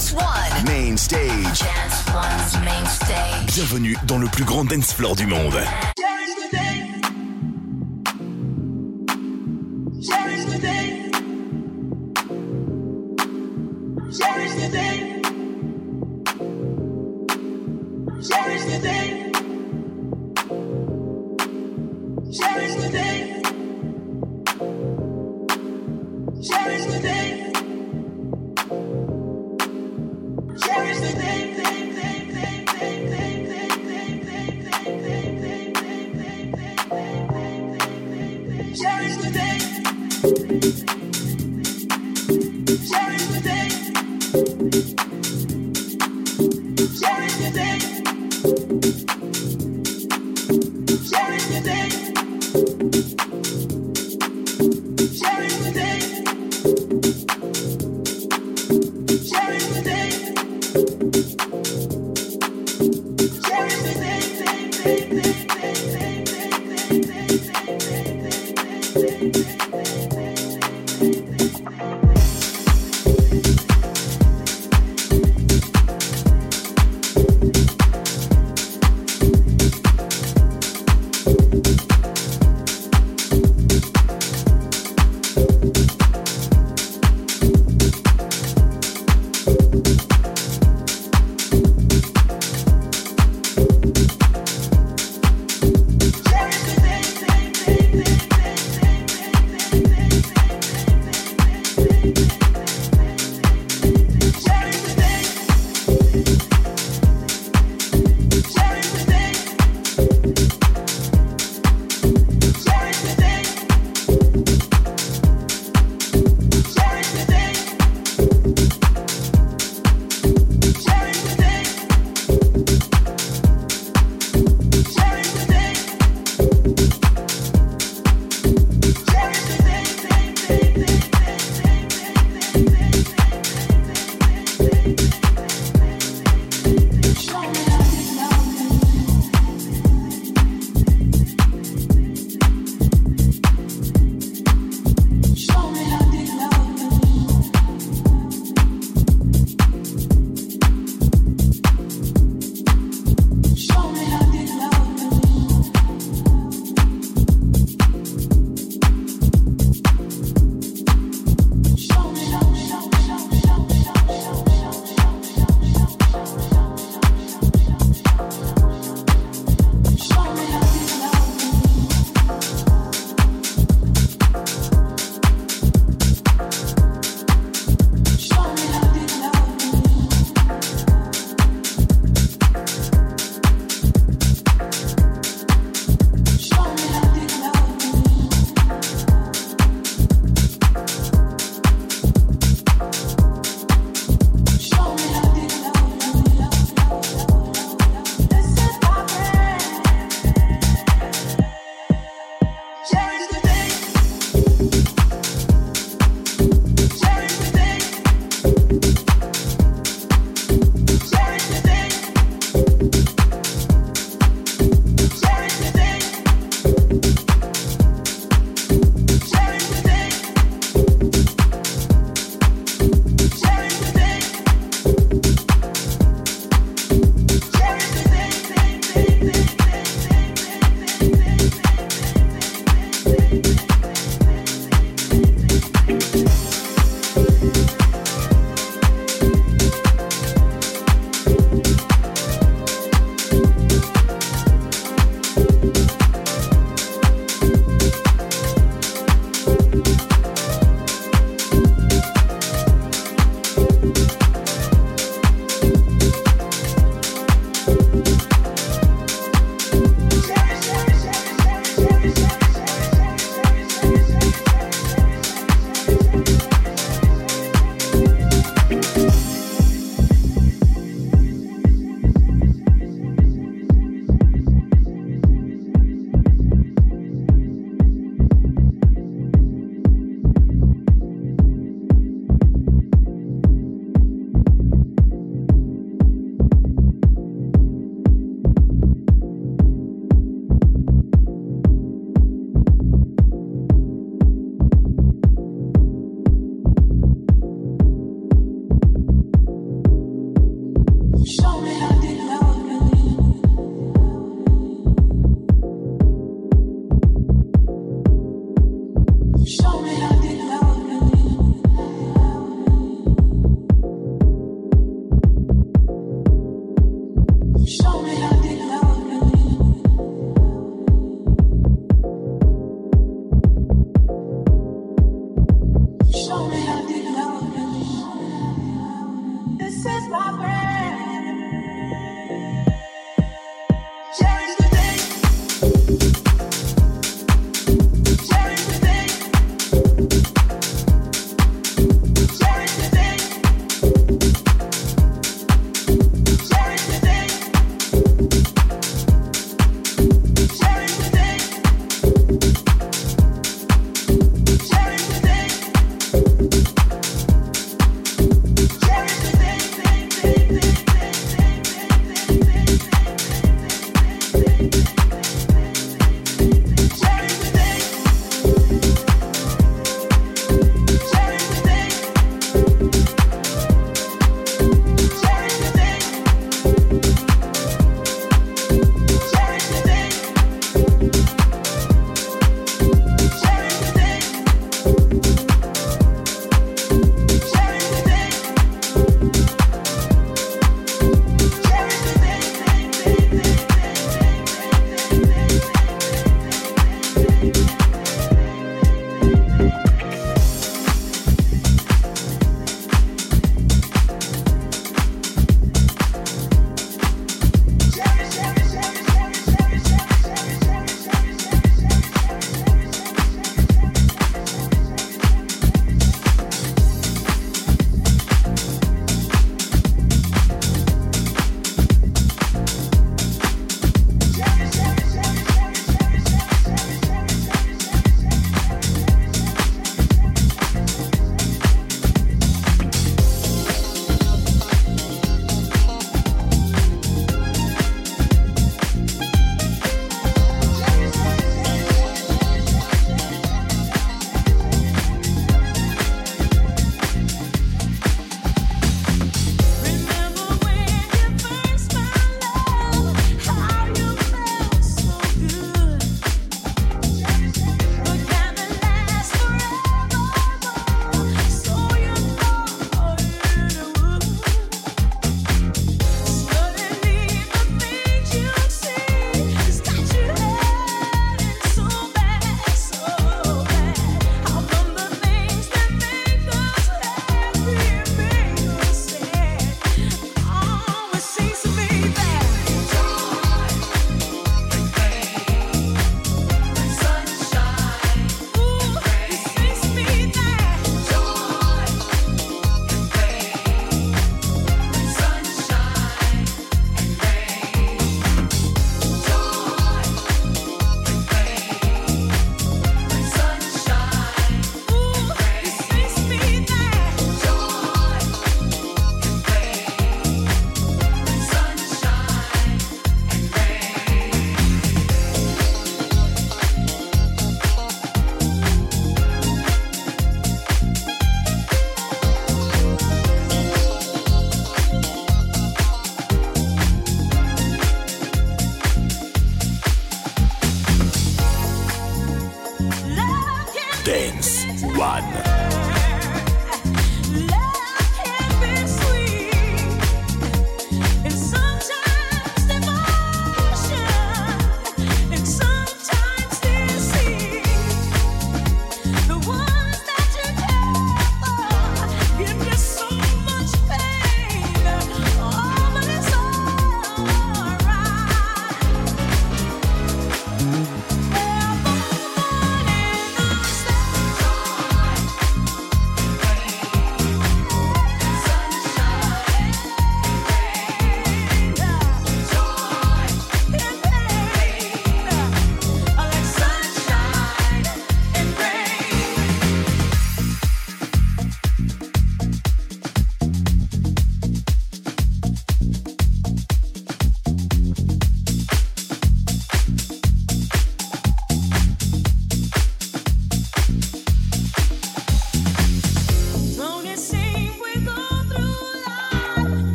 Dance One. Main stage. Bienvenue dans le plus grand dance floor du monde.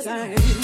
Just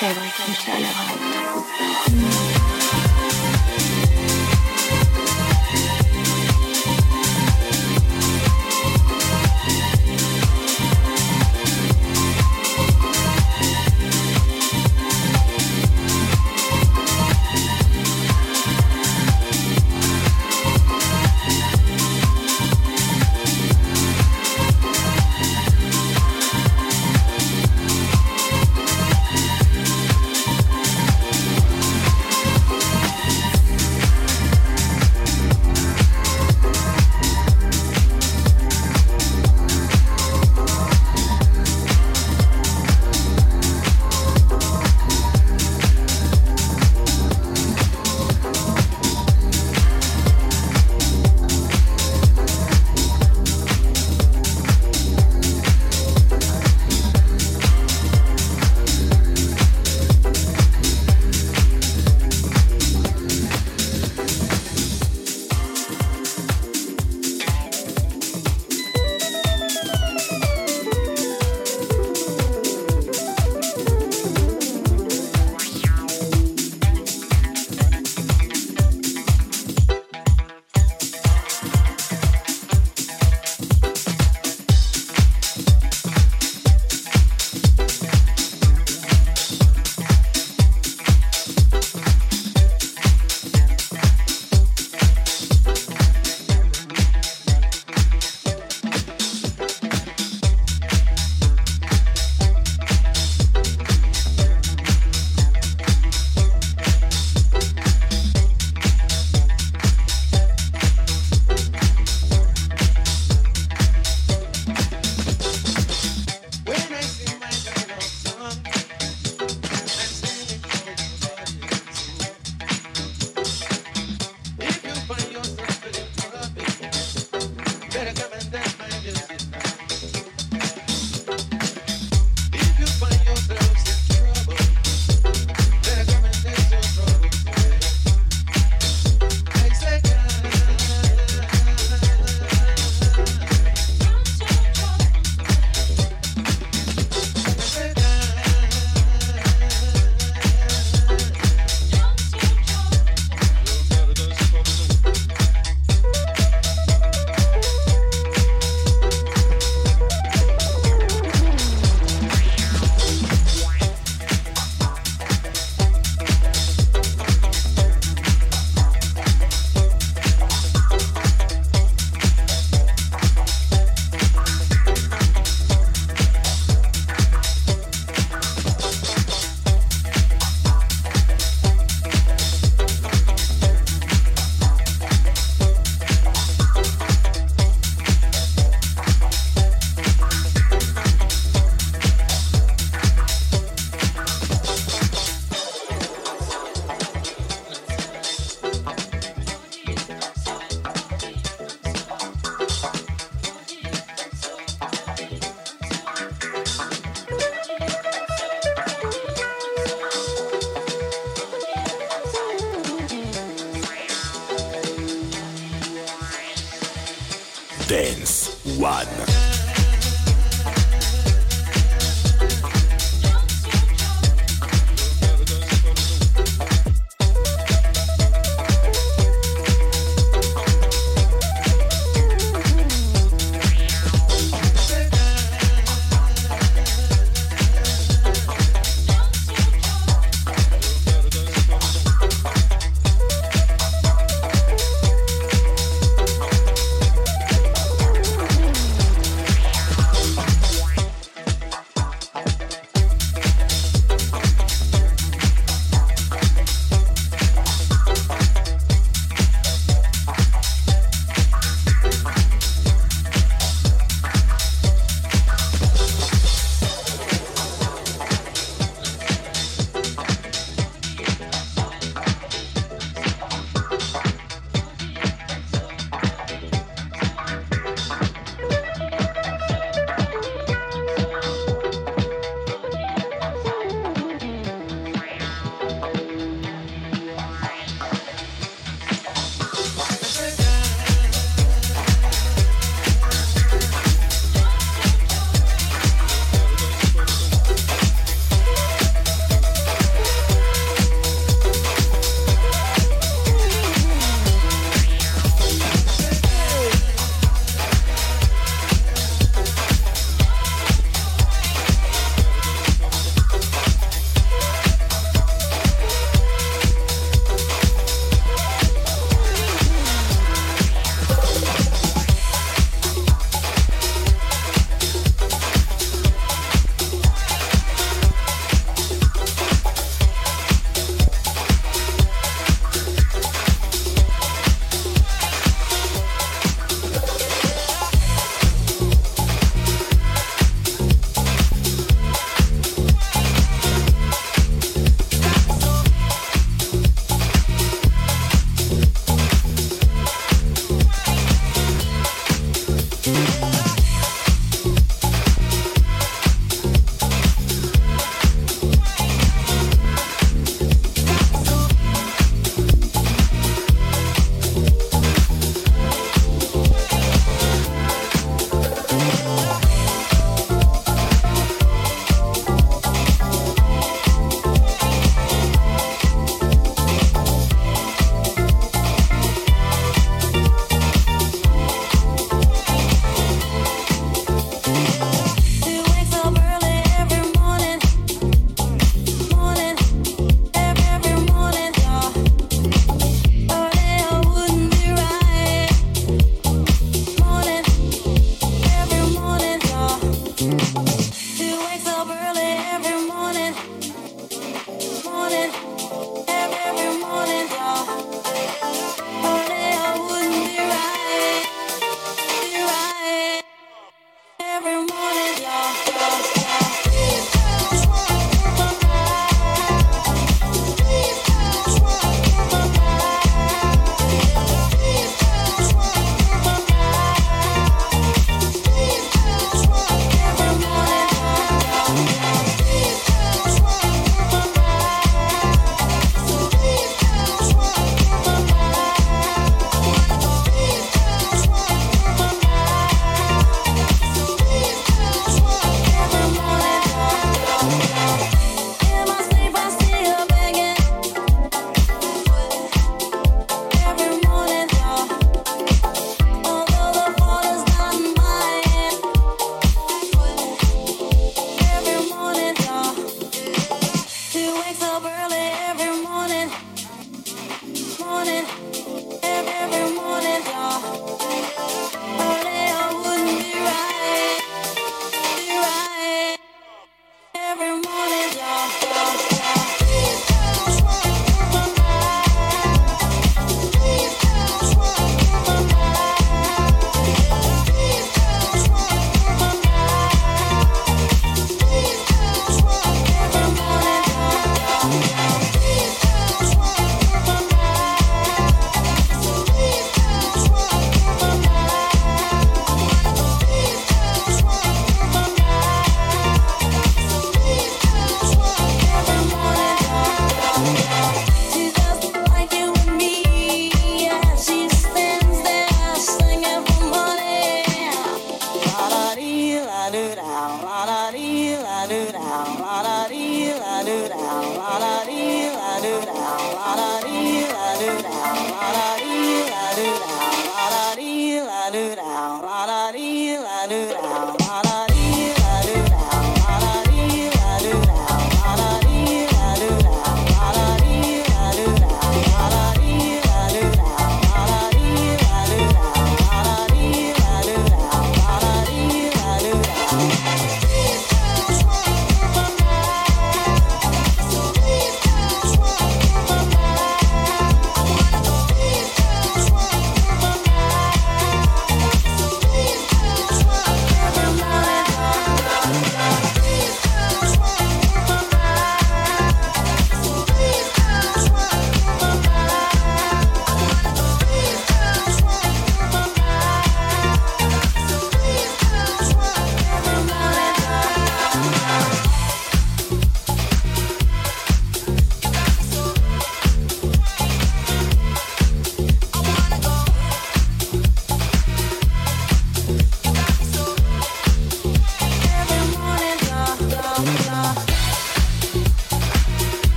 fabrique une chaleur intense.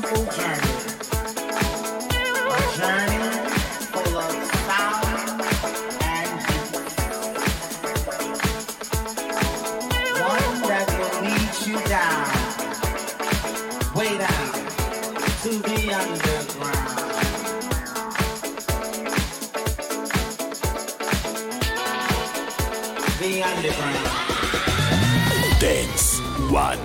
Journey. A journey full of sound and. One that will lead you down, way down to the underground. The underground. Dance One.